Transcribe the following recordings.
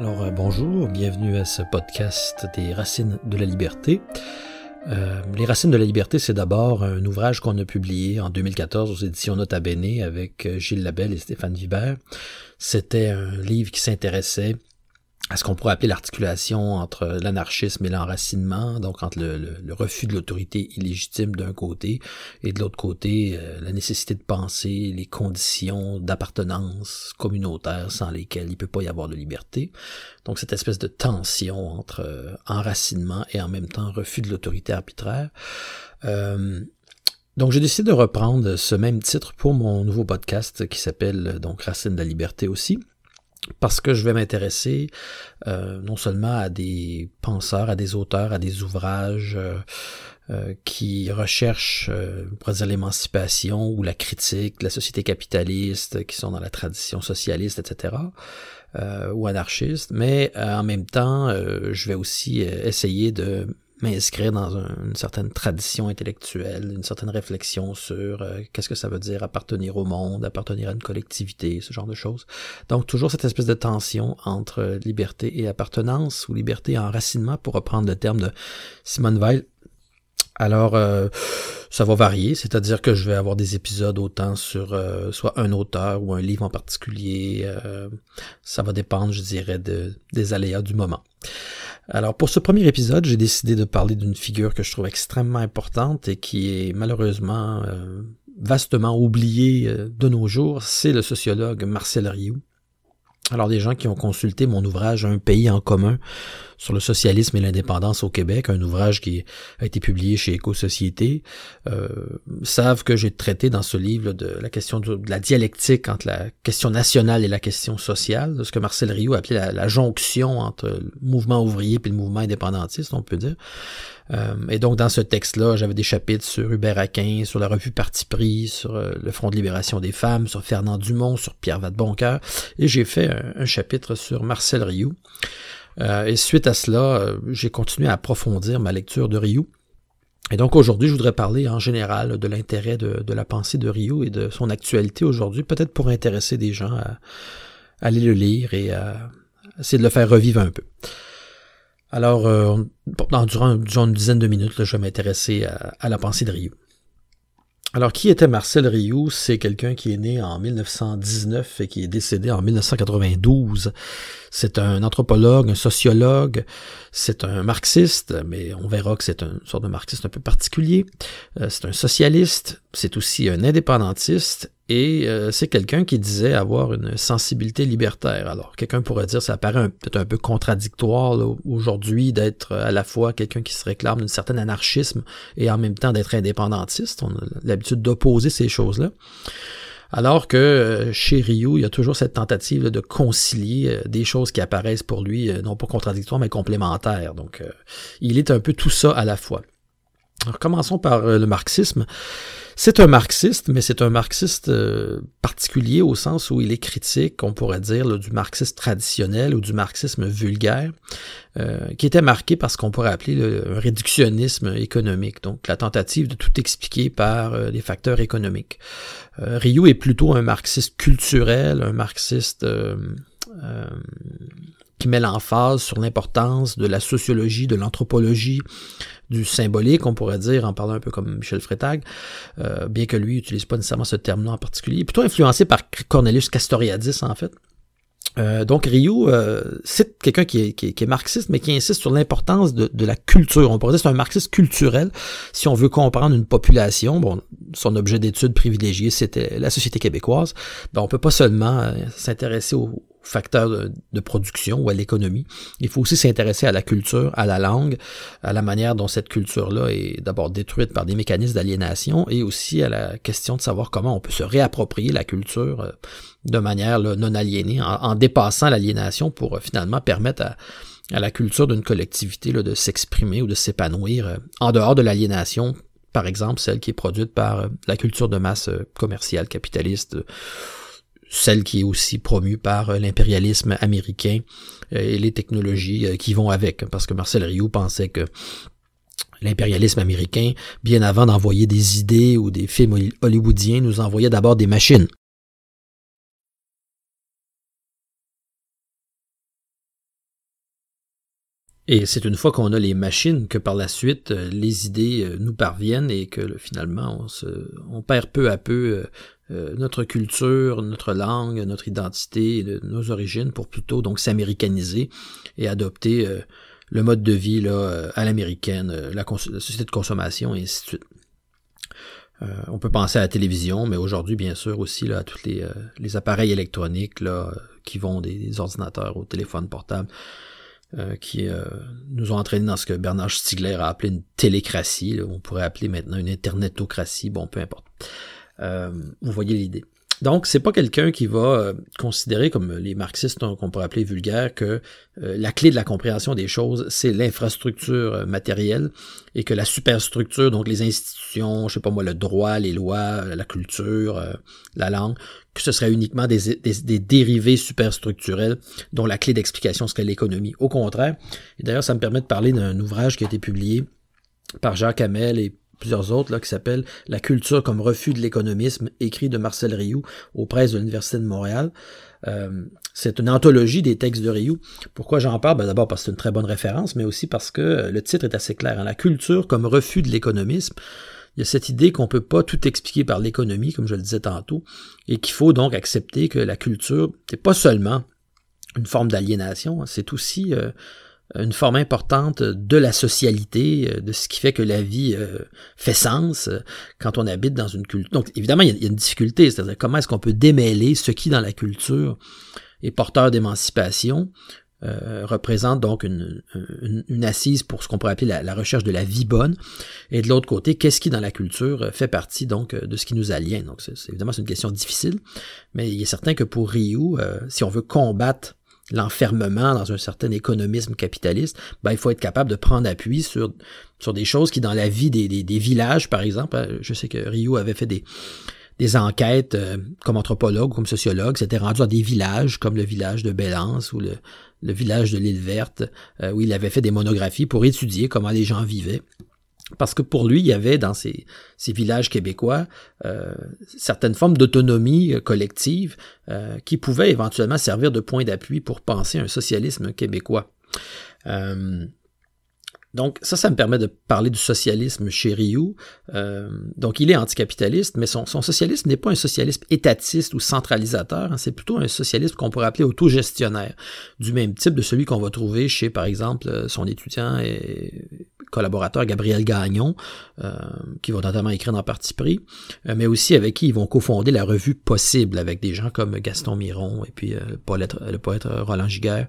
Alors euh, bonjour, bienvenue à ce podcast des Racines de la Liberté. Euh, les Racines de la Liberté, c'est d'abord un ouvrage qu'on a publié en 2014 aux éditions Nota Bene avec euh, Gilles Labelle et Stéphane Vibert. C'était un livre qui s'intéressait à ce qu'on pourrait appeler l'articulation entre l'anarchisme et l'enracinement, donc entre le, refus de l'autorité illégitime d'un côté et de l'autre côté euh, la nécessité de penser les conditions d'appartenance communautaire sans lesquelles il peut pas y avoir de liberté. Donc cette espèce de tension entre euh, enracinement et en même temps refus de l'autorité arbitraire. Euh, donc j'ai décidé de reprendre ce même titre pour mon nouveau podcast qui s'appelle donc Racine de la liberté aussi parce que je vais m'intéresser euh, non seulement à des penseurs, à des auteurs, à des ouvrages euh, euh, qui recherchent, on l'émancipation ou la critique de la société capitaliste, qui sont dans la tradition socialiste, etc., ou anarchiste, mais en même temps, je vais aussi essayer de m'inscrire dans une certaine tradition intellectuelle, une certaine réflexion sur euh, qu'est-ce que ça veut dire appartenir au monde, appartenir à une collectivité, ce genre de choses. Donc toujours cette espèce de tension entre liberté et appartenance, ou liberté et enracinement, pour reprendre le terme de Simone Weil. Alors, euh, ça va varier, c'est-à-dire que je vais avoir des épisodes autant sur euh, soit un auteur ou un livre en particulier. ça va dépendre, je dirais, de, des aléas du moment. Alors pour ce premier épisode, j'ai décidé de parler d'une figure que je trouve extrêmement importante et qui est malheureusement euh, vastement oubliée euh, de nos jours, c'est le sociologue Marcel Rioux. Alors des gens qui ont consulté mon ouvrage Un pays en commun sur le socialisme et l'indépendance au Québec, un ouvrage qui a été publié chez Éco-Société, euh, savent que j'ai traité dans ce livre de la question de, la dialectique entre la question nationale et la question sociale, ce que Marcel Rioux appelait la, la jonction entre le mouvement ouvrier et le mouvement indépendantiste, on peut dire. Euh, et donc, dans ce texte-là, j'avais des chapitres sur Hubert Aquin, sur la revue Parti pris, sur euh, le Front de libération des femmes, sur Fernand Dumont, sur Pierre Vadeboncoeur, et j'ai fait un, chapitre sur Marcel Rioux. Euh, et suite à cela, j'ai continué à approfondir ma lecture de Rioux. Et donc aujourd'hui, je voudrais parler en général de l'intérêt de, la pensée de Rioux et de son actualité aujourd'hui, peut-être pour intéresser des gens à, à aller le lire et à essayer de le faire revivre un peu. Alors, euh, durant, une dizaine de minutes, je vais m'intéresser à, la pensée de Rioux. Alors, qui était Marcel Rioux? C'est quelqu'un qui est né en 1919 et qui est décédé en 1992. C'est un anthropologue, un sociologue, c'est un marxiste, mais on verra que c'est une sorte de marxiste un peu particulier. Euh, c'est un socialiste, c'est aussi un indépendantiste et euh, c'est quelqu'un qui disait avoir une sensibilité libertaire. Alors, quelqu'un pourrait dire, ça paraît peut-être un peu contradictoire aujourd'hui d'être à la fois quelqu'un qui se réclame d'un certain anarchisme et en même temps d'être indépendantiste. On a l'habitude d'opposer ces choses-là. Alors que euh, chez Ryu, il y a toujours cette tentative de concilier euh, des choses qui apparaissent pour lui, non pas contradictoires, mais complémentaires. Donc, il est un peu tout ça à la fois. Commençons par le marxisme. C'est un marxiste, mais c'est un marxiste euh, particulier au sens où il est critique, on pourrait dire, du marxisme traditionnel ou du marxisme vulgaire, euh, qui était marqué par ce qu'on pourrait appeler le réductionnisme économique, donc la tentative de tout expliquer par euh, les facteurs économiques. Ryu est plutôt un marxiste culturel, un marxiste qui met l'emphase sur l'importance de la sociologie, de l'anthropologie, du symbolique, on pourrait dire, en parlant un peu comme Michel Freytag, euh, bien que lui n'utilise pas nécessairement ce terme-là en particulier, plutôt influencé par Cornelius Castoriadis, en fait. Euh, donc Ryu, euh, c'est quelqu'un qui est, qui, est, marxiste, mais qui insiste sur l'importance de, de, la culture. On pourrait dire c'est un marxiste culturel. Si on veut comprendre une population, bon, son objet d'étude privilégié, c'était la société québécoise. Ben, on peut pas seulement euh, s'intéresser aux, facteurs de, production ou à l'économie. Il faut aussi s'intéresser à la culture, à la langue, à la manière dont cette culture-là est d'abord détruite par des mécanismes d'aliénation et aussi à la question de savoir comment on peut se réapproprier la culture euh, de manière non aliénée, en, dépassant l'aliénation pour euh, finalement permettre à, la culture d'une collectivité de s'exprimer ou de s'épanouir euh, en dehors de l'aliénation, par exemple celle qui est produite par la culture de masse commerciale capitaliste celle qui est aussi promue par euh, l'impérialisme américain euh, et les technologies euh, qui vont avec. Parce que Marcel Rioux pensait que l'impérialisme américain, bien avant d'envoyer des idées ou des films hollywoodiens, nous envoyait d'abord des machines. Et c'est une fois qu'on a les machines que par la suite les idées nous parviennent et que finalement on, se, on perd peu à peu notre culture, notre langue, notre identité, nos origines pour plutôt donc s'américaniser et adopter le mode de vie là, à l'américaine, la, la, société de consommation et ainsi de suite. Euh, on peut penser à la télévision, mais aujourd'hui, bien sûr, aussi là, à tous les, euh, les, appareils électroniques là, qui vont des, ordinateurs au téléphone portable, euh, qui nous ont entraîné dans ce que Bernard Stiegler a appelé une télécratie. on pourrait appeler maintenant une internetocratie, bon, peu importe. Vous voyez l'idée. Donc, c'est pas quelqu'un qui va euh, considérer, comme les marxistes hein, qu'on pourrait appeler vulgaires, que euh, la clé de la compréhension des choses, c'est l'infrastructure euh, matérielle et que la superstructure, donc les institutions, je sais pas moi, le droit, les lois, la culture, la langue, que ce serait uniquement des, des, dérivés superstructurels dont la clé d'explication serait l'économie. Au contraire, d'ailleurs, ça me permet de parler d'un ouvrage qui a été publié par Jacques Hamel et plusieurs autres, là, qui s'appelle La culture comme refus de l'économisme, écrit de Marcel Rioux aux presses de l'Université de Montréal. Euh, c'est une anthologie des textes de Rioux. Pourquoi j'en parle? Ben D'abord parce que c'est une très bonne référence, mais aussi parce que le titre est assez clair. Hein. La culture comme refus de l'économisme. Il y a cette idée qu'on ne peut pas tout expliquer par l'économie, comme je le disais tantôt, et qu'il faut donc accepter que la culture, n'est pas seulement une forme d'aliénation, hein, c'est aussi euh, une forme importante de la socialité, euh, de ce qui fait que la vie euh, fait sens euh, quand on habite dans une culture. Donc, évidemment, il y a, une difficulté, c'est-à-dire comment est-ce qu'on peut démêler ce qui, dans la culture, est porteur d'émancipation, représente donc une, assise pour ce qu'on pourrait appeler la, recherche de la vie bonne, et de l'autre côté, qu'est-ce qui dans la culture fait partie donc de ce qui nous aliène. Donc c'est, évidemment c'est une question difficile, mais il est certain que pour Ryu, si on veut combattre l'enfermement dans un certain économisme capitaliste, ben, il faut être capable de prendre appui sur, sur des choses qui, dans la vie des, des, villages, par exemple, euh, je sais que Rio avait fait des, des enquêtes euh, comme anthropologue, comme sociologue, s'était rendu dans des villages comme le village de Bélance ou le, le village de l'île Verte, euh, où il avait fait des monographies pour étudier comment les gens vivaient. Parce que pour lui, il y avait dans ces, villages québécois euh, certaines formes d'autonomie euh, collective euh, qui pouvaient éventuellement servir de point d'appui pour penser un socialisme québécois. Donc ça, ça me permet de parler du socialisme chez Rioux. Euh, donc il est anticapitaliste, mais son, socialisme n'est pas un socialisme étatiste ou centralisateur, hein. c'est plutôt un socialisme qu'on pourrait appeler autogestionnaire, du même type de celui qu'on va trouver chez, par exemple, euh, son étudiant et collaborateur Gabriel Gagnon, euh, qui va notamment écrire dans Parti pris, mais aussi avec qui ils vont cofonder la revue Possible, avec des gens comme Gaston Miron et puis le, poète, le poète Roland Giguère,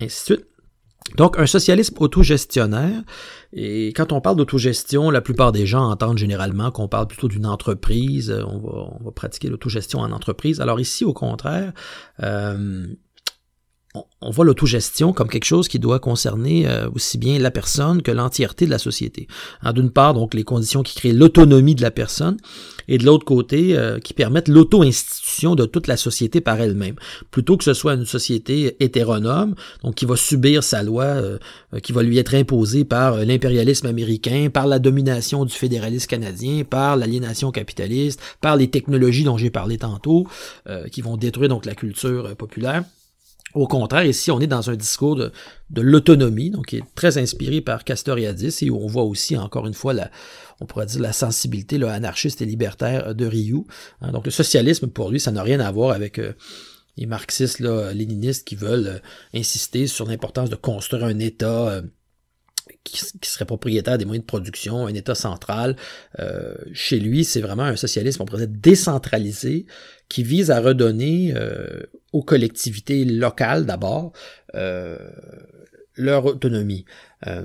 ainsi de suite. Donc, un socialisme autogestionnaire, et quand on parle d'autogestion, la plupart des gens entendent généralement qu'on parle plutôt d'une entreprise, on va, on va pratiquer l'autogestion en entreprise. Alors ici, au contraire, euh, on voit l'autogestion comme quelque chose qui doit concerner euh, aussi bien la personne que l'entièreté de la société. D'une part, donc les conditions qui créent l'autonomie de la personne, et de l'autre côté, euh, qui permettent l'auto-institution de toute la société par elle-même, plutôt que ce soit une société hétéronome, donc qui va subir sa loi, euh, qui va lui être imposée par l'impérialisme américain, par la domination du fédéralisme canadien, par l'aliénation capitaliste, par les technologies dont j'ai parlé tantôt, qui vont détruire donc la culture populaire. Au contraire, ici, on est dans un discours de, l'autonomie, donc qui est très inspiré par Castoriadis, et où on voit aussi, encore une fois, la, on pourrait dire la sensibilité là, anarchiste et libertaire de Rioux. Hein. donc le socialisme, pour lui, ça n'a rien à voir avec euh, les marxistes, là, léninistes qui veulent euh, insister sur l'importance de construire un État. Euh, qui, serait propriétaire des moyens de production, un État central. chez lui, c'est vraiment un socialisme, on pourrait dire, décentralisé, qui vise à redonner aux collectivités locales d'abord euh, leur autonomie. Euh,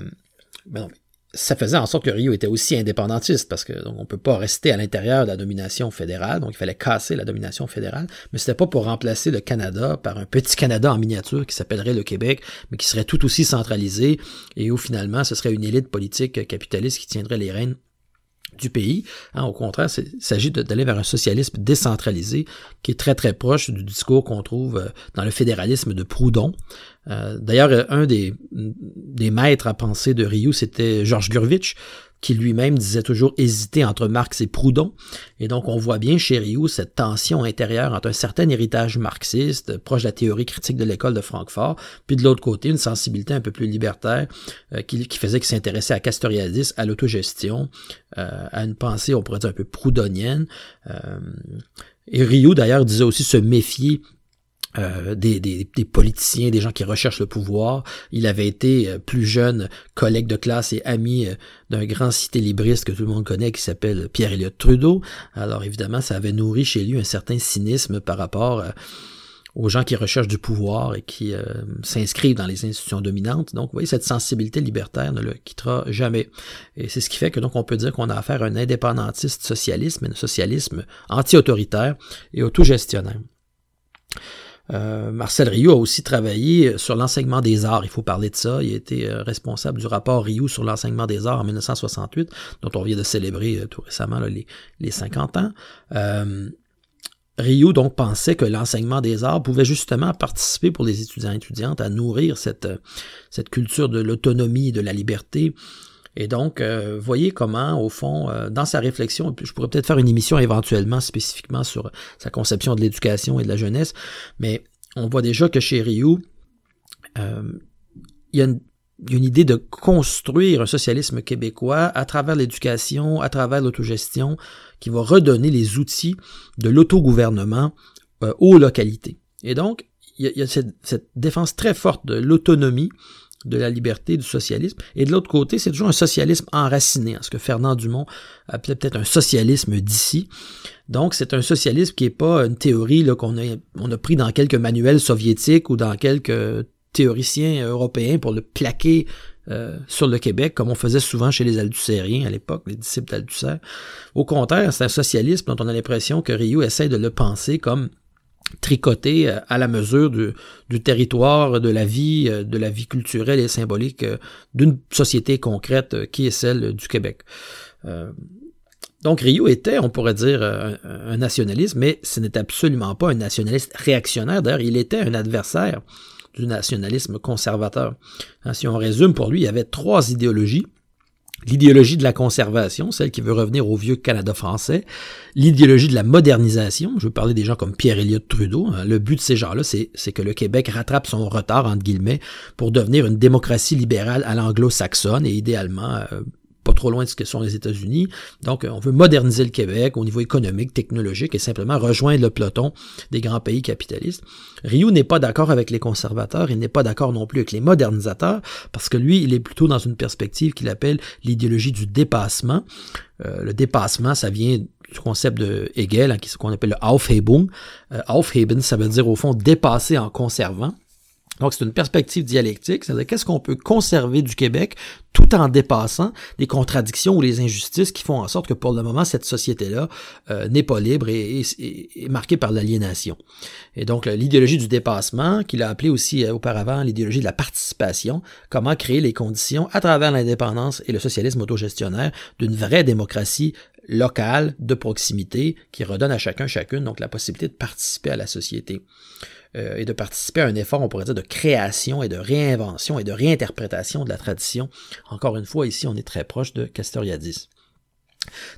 ça faisait en sorte que Rio était aussi indépendantiste parce que on peut pas rester à l'intérieur de la domination fédérale, donc il fallait casser la domination fédérale, mais c'était pas pour remplacer le Canada par un petit Canada en miniature qui s'appellerait le Québec, mais qui serait tout aussi centralisé et où finalement ce serait une élite politique capitaliste qui tiendrait les rênes du pays. Hein, au contraire, il s'agit d'aller vers un socialisme décentralisé qui est très très proche du discours qu'on trouve euh, dans le fédéralisme de Proudhon. Euh, d'ailleurs, un des, des maîtres à penser de Rioux, c'était Georges Gurvitch, qui lui-même disait toujours hésiter entre Marx et Proudhon. Et donc, on voit bien chez Rioux cette tension intérieure entre un certain héritage marxiste, proche de la théorie critique de l'école de Francfort, puis de l'autre côté, une sensibilité un peu plus libertaire euh, qui, faisait qu'il s'intéressait à Castoriadis, à l'autogestion, euh, à une pensée, on pourrait dire, un peu proudhonienne. Euh, et Rioux, d'ailleurs, disait aussi se méfier euh, des, des, des, politiciens, des gens qui recherchent le pouvoir. Il avait été euh, plus jeune collègue de classe et ami euh, d'un grand cité libriste que tout le monde connaît qui s'appelle Pierre Elliott Trudeau. Alors évidemment, ça avait nourri chez lui un certain cynisme par rapport aux gens qui recherchent du pouvoir et qui s'inscrivent dans les institutions dominantes. Donc, vous voyez, cette sensibilité libertaire ne le quittera jamais. Et c'est ce qui fait que donc on peut dire qu'on a affaire à un indépendantiste socialisme, un socialisme anti-autoritaire et autogestionnaire. Euh, Marcel Rioux a aussi travaillé sur l'enseignement des arts, il faut parler de ça. Il a été euh, responsable du rapport Rioux sur l'enseignement des arts en 1968, dont on vient de célébrer euh, tout récemment les, les 50 ans. Rioux donc pensait que l'enseignement des arts pouvait justement participer pour les étudiants et étudiantes à nourrir cette culture de l'autonomie et de la liberté et donc, euh, voyez comment, au fond, euh, dans sa réflexion, je pourrais peut-être faire une émission éventuellement spécifiquement sur sa conception de l'éducation et de la jeunesse, mais on voit déjà que chez Rioux, euh, il y a une idée de construire un socialisme québécois à travers l'éducation, à travers l'autogestion, qui va redonner les outils de l'autogouvernement aux localités. Et donc, il y a, cette, défense très forte de l'autonomie de la liberté, du socialisme. Et de l'autre côté, c'est toujours un socialisme enraciné, hein, ce que Fernand Dumont appelait peut-être un socialisme d'ici. Donc, c'est un socialisme qui n'est pas une théorie qu'on a, on a pris dans quelques manuels soviétiques ou dans quelques théoriciens européens pour le plaquer euh, sur le Québec, comme on faisait souvent chez les Alducériens à l'époque, les disciples d'Alducer. Au contraire, c'est un socialisme dont on a l'impression que Rio essaie de le penser comme tricoté euh, à la mesure du, territoire, de la vie, euh, de la vie culturelle et symbolique euh, d'une société concrète qui est celle du Québec. Donc Rio était, on pourrait dire, un, nationaliste, mais ce n'est absolument pas un nationaliste réactionnaire. D'ailleurs, il était un adversaire du nationalisme conservateur. Hein, si on résume, pour lui, il y avait trois idéologies l'idéologie de la conservation, celle qui veut revenir au vieux Canada français, l'idéologie de la modernisation, je veux parler des gens comme Pierre Elliott Trudeau, hein. le but de ces gens-là, c'est, que le Québec rattrape son retard, entre guillemets, pour devenir une démocratie libérale à l'anglo-saxonne et idéalement euh, pas trop loin de ce que sont les États-Unis. Donc, on veut moderniser le Québec au niveau économique, technologique et simplement rejoindre le peloton des grands pays capitalistes. Rioux n'est pas d'accord avec les conservateurs, il n'est pas d'accord non plus avec les modernisateurs, parce que lui, il est plutôt dans une perspective qu'il appelle l'idéologie du dépassement. Euh, le dépassement, ça vient du concept de Hegel, hein, ce qu'on appelle le Aufhebung. Euh, Aufheben, ça veut dire au fond dépasser en conservant. Donc, c'est une perspective dialectique, c'est-à-dire qu'est-ce qu'on peut conserver du Québec tout en dépassant des contradictions ou les injustices qui font en sorte que pour le moment, cette société-là euh, n'est pas libre et est marquée par l'aliénation. Et donc, l'idéologie du dépassement, qu'il a appelé aussi euh, auparavant l'idéologie de la participation, comment créer les conditions à travers l'indépendance et le socialisme autogestionnaire d'une vraie démocratie locale, de proximité, qui redonne à chacun, chacune, donc la possibilité de participer à la société. Euh, et de participer à un effort, on pourrait dire, de création et de réinvention et de réinterprétation de la tradition. Encore une fois, ici, on est très proche de Castoriadis.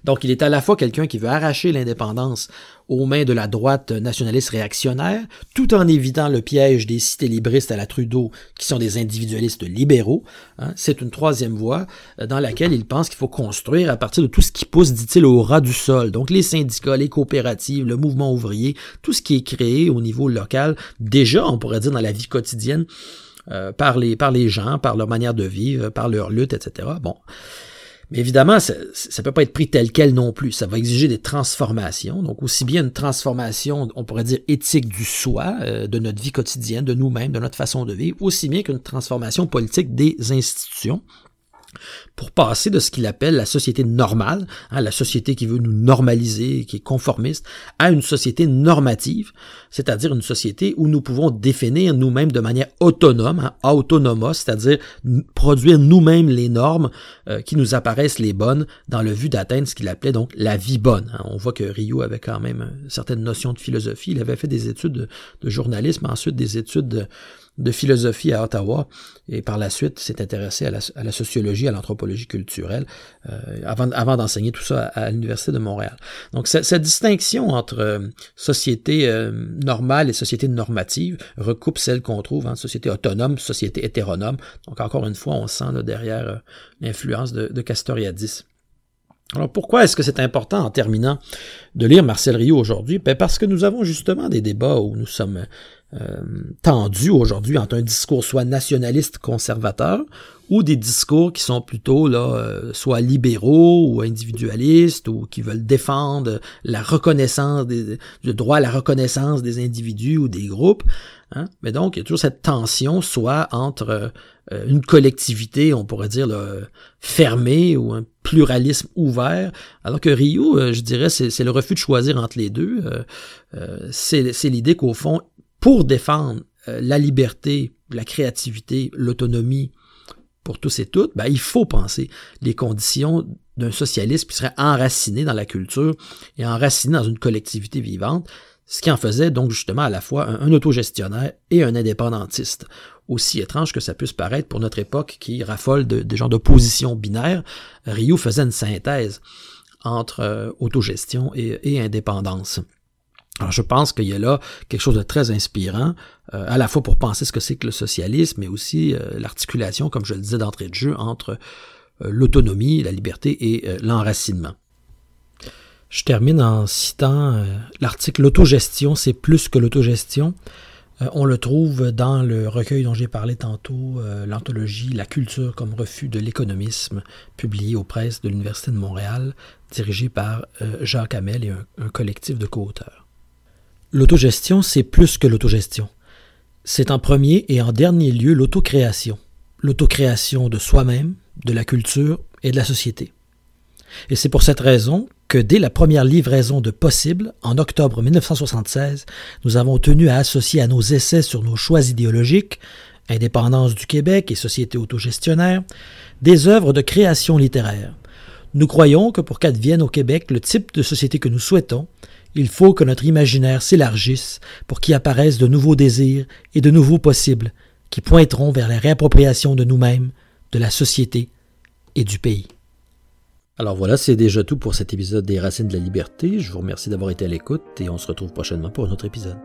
Donc, il est à la fois quelqu'un qui veut arracher l'indépendance aux mains de la droite nationaliste réactionnaire, tout en évitant le piège des cités libristes à la Trudeau, qui sont des individualistes libéraux. Hein. C'est une troisième voie euh, dans laquelle il pense qu'il faut construire à partir de tout ce qui pousse, dit-il, au ras du sol. Donc, les syndicats, les coopératives, le mouvement ouvrier, tout ce qui est créé au niveau local, déjà, on pourrait dire, dans la vie quotidienne, euh, par, les, par les gens, par leur manière de vivre, par leur lutte, etc. Bon. Mais évidemment, ça ne peut pas être pris tel quel non plus. Ça va exiger des transformations. Donc, aussi bien une transformation, on pourrait dire, éthique du soi, euh, de notre vie quotidienne, de nous-mêmes, de notre façon de vivre, aussi bien qu'une transformation politique des institutions pour passer de ce qu'il appelle la société normale, hein, la société qui veut nous normaliser, qui est conformiste, à une société normative, c'est-à-dire une société où nous pouvons définir nous-mêmes de manière autonome, hein, autonomos, c'est-à-dire produire nous-mêmes les normes euh, qui nous apparaissent les bonnes dans le but d'atteindre ce qu'il appelait donc la vie bonne. Hein. On voit que Rio avait quand même une certaine notion de philosophie, il avait fait des études de, de journalisme, ensuite des études de de philosophie à Ottawa et par la suite s'est intéressé à la, sociologie, à l'anthropologie anthropologie culturelle avant, avant d'enseigner tout ça à, l'Université de Montréal. Donc cette, distinction entre société normale et société normative recoupe celle qu'on trouve en société autonome, société hétéronome. Donc encore une fois, on sent là, derrière l'influence de, de Castoriadis. Alors pourquoi est-ce que c'est important en terminant de lire Marcel Rio aujourd'hui? Ben Parce que nous avons justement des débats où nous sommes euh, tendus aujourd'hui entre un discours soit nationaliste conservateur ou des discours qui sont plutôt là euh, soit libéraux ou individualistes ou qui veulent défendre la reconnaissance des, le droit à la reconnaissance des individus ou des groupes. Hein? Mais donc il y a toujours cette tension soit entre euh, une collectivité, on pourrait dire, fermée ou un pluralisme ouvert, alors que Rio, je dirais, c'est le refus de choisir entre les deux. Euh, c'est l'idée qu'au fond, pour défendre la liberté, la créativité, l'autonomie pour tous et toutes, ben, il faut penser les conditions d'un socialisme qui serait enraciné dans la culture et enraciné dans une collectivité vivante, ce qui en faisait donc justement à la fois un, autogestionnaire et un indépendantiste aussi étrange que ça puisse paraître pour notre époque qui raffole de, des gens d'opposition binaire, Rioux faisait une synthèse entre euh, autogestion et, indépendance. Alors je pense qu'il y a là quelque chose de très inspirant, euh, à la fois pour penser ce que c'est que le socialisme, mais aussi euh, l'articulation, comme je le disais d'entrée de jeu, entre l'autonomie, la liberté et l'enracinement. Je termine en citant l'article L'autogestion, c'est plus que l'autogestion euh, on le trouve dans le recueil dont j'ai parlé tantôt, euh, l'anthologie La culture comme refus de l'économisme, publié aux presses de l'Université de Montréal, dirigé par euh, Jacques Hamel et un, collectif de co-auteurs. L'autogestion, c'est plus que l'autogestion. C'est en premier et en dernier lieu l'autocréation. L'autocréation de soi-même, de la culture et de la société. Et c'est pour cette raison que dès la première livraison de Possible, en octobre 1976, nous avons tenu à associer à nos essais sur nos choix idéologiques, indépendance du Québec et société autogestionnaire, des œuvres de création littéraire. Nous croyons que pour qu'advienne au Québec le type de société que nous souhaitons, il faut que notre imaginaire s'élargisse pour qu'y apparaissent de nouveaux désirs et de nouveaux possibles qui pointeront vers la réappropriation de nous-mêmes, de la société et du pays. Alors voilà, c'est déjà tout pour cet épisode des Racines de la Liberté. Je vous remercie d'avoir été à l'écoute et on se retrouve prochainement pour un autre épisode.